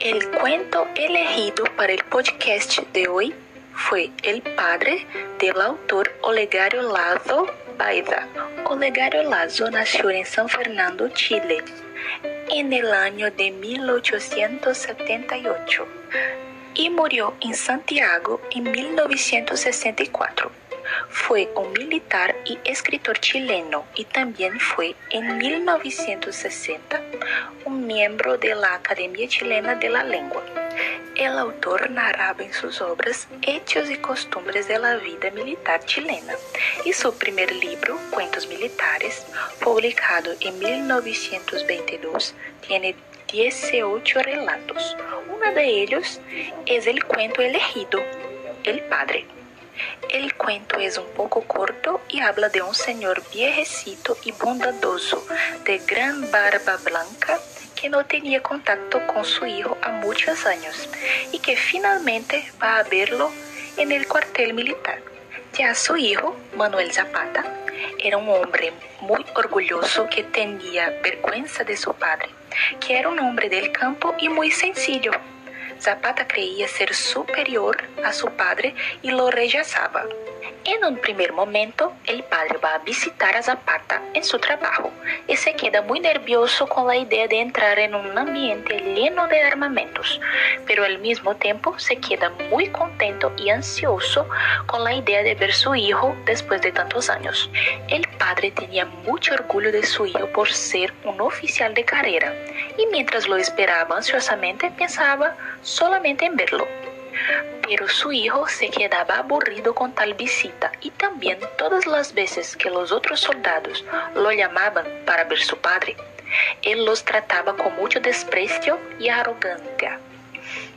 El cuento elegido para el podcast de hoy fue El padre del autor Olegario Lazo Baiza. Olegario Lazo nació en San Fernando, Chile, en el año de 1878 y murió en Santiago en 1964. Fue un militar y escritor chileno y también fue en 1960 un miembro de la Academia Chilena de la Lengua. El autor narraba en sus obras hechos y costumbres de la vida militar chilena y su primer libro, Cuentos Militares, publicado en 1922, tiene 18 relatos. Uno de ellos es el cuento elegido, El Padre. El cuento es un poco corto y habla de un señor viejecito y bondadoso, de gran barba blanca, que no tenía contacto con su hijo a muchos años y que finalmente va a verlo en el cuartel militar. Ya su hijo, Manuel Zapata, era un hombre muy orgulloso que tenía vergüenza de su padre, que era un hombre del campo y muy sencillo. Zapata creía ser superior a su padre y lo rechazaba. En un primer momento, el padre va a visitar a Zapata en su trabajo y se queda muy nervioso con la idea de entrar en un ambiente lleno de armamentos, pero al mismo tiempo se queda muy contento y ansioso con la idea de ver su hijo después de tantos años. El padre tenía mucho orgullo de su hijo por ser un oficial de carrera y mientras lo esperaba ansiosamente pensaba solamente en verlo. Pero su hijo se quedaba aburrido con tal visita y también todas las veces que los otros soldados lo llamaban para ver su padre, él los trataba con mucho desprecio y arrogancia,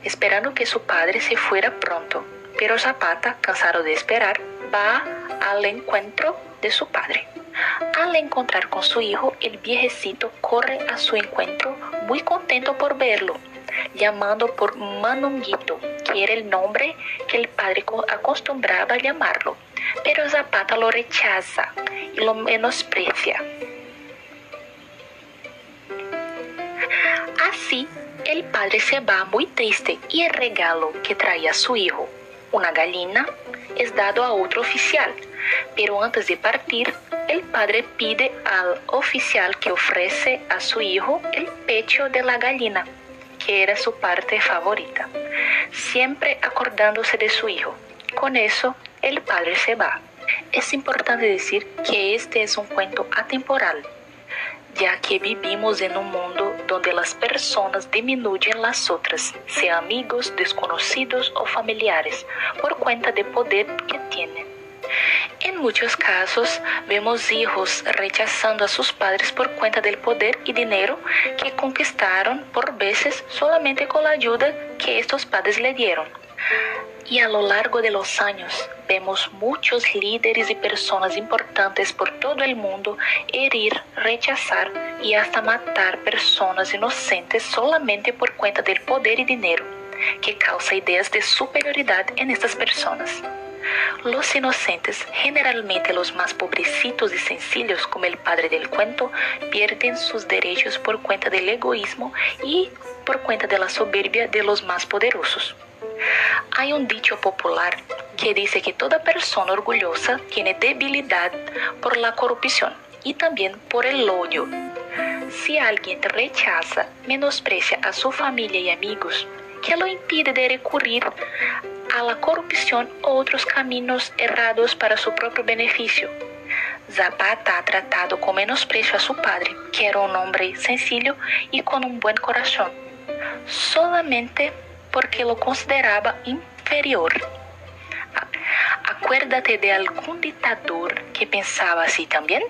esperando que su padre se fuera pronto. Pero Zapata, cansado de esperar, va al encuentro de su padre. Al encontrar con su hijo, el viejecito corre a su encuentro muy contento por verlo, llamando por Manonguito, que era el nombre que el padre acostumbraba a llamarlo. Pero Zapata lo rechaza y lo menosprecia. Así, el padre se va muy triste y el regalo que traía su hijo, una gallina, es dado a otro oficial. Pero antes de partir, el padre pide al oficial que ofrece a su hijo el pecho de la gallina, que era su parte favorita, siempre acordándose de su hijo. Con eso, el padre se va. Es importante decir que este es un cuento atemporal, ya que vivimos en un mundo donde las personas disminuyen las otras, sean amigos, desconocidos o familiares, por cuenta del poder que tienen. En muchos casos vemos hijos rechazando a sus padres por cuenta del poder y dinero que conquistaron por veces solamente con la ayuda que estos padres le dieron. Y a lo largo de los años vemos muchos líderes y personas importantes por todo el mundo herir, rechazar y hasta matar personas inocentes solamente por cuenta del poder y dinero, que causa ideas de superioridad en estas personas. Los inocentes, generalmente los más pobrecitos y sencillos como el padre del cuento, pierden sus derechos por cuenta del egoísmo y por cuenta de la soberbia de los más poderosos. Hay un dicho popular que dice que toda persona orgullosa tiene debilidad por la corrupción y también por el odio. Si alguien rechaza, menosprecia a su familia y amigos, que lo impide de recurrir a la corrupción otros caminos errados para su propio beneficio. Zapata ha tratado con menosprecio a su padre, que era un hombre sencillo y con un buen corazón, solamente porque lo consideraba inferior. Acuérdate de algún dictador que pensaba así también.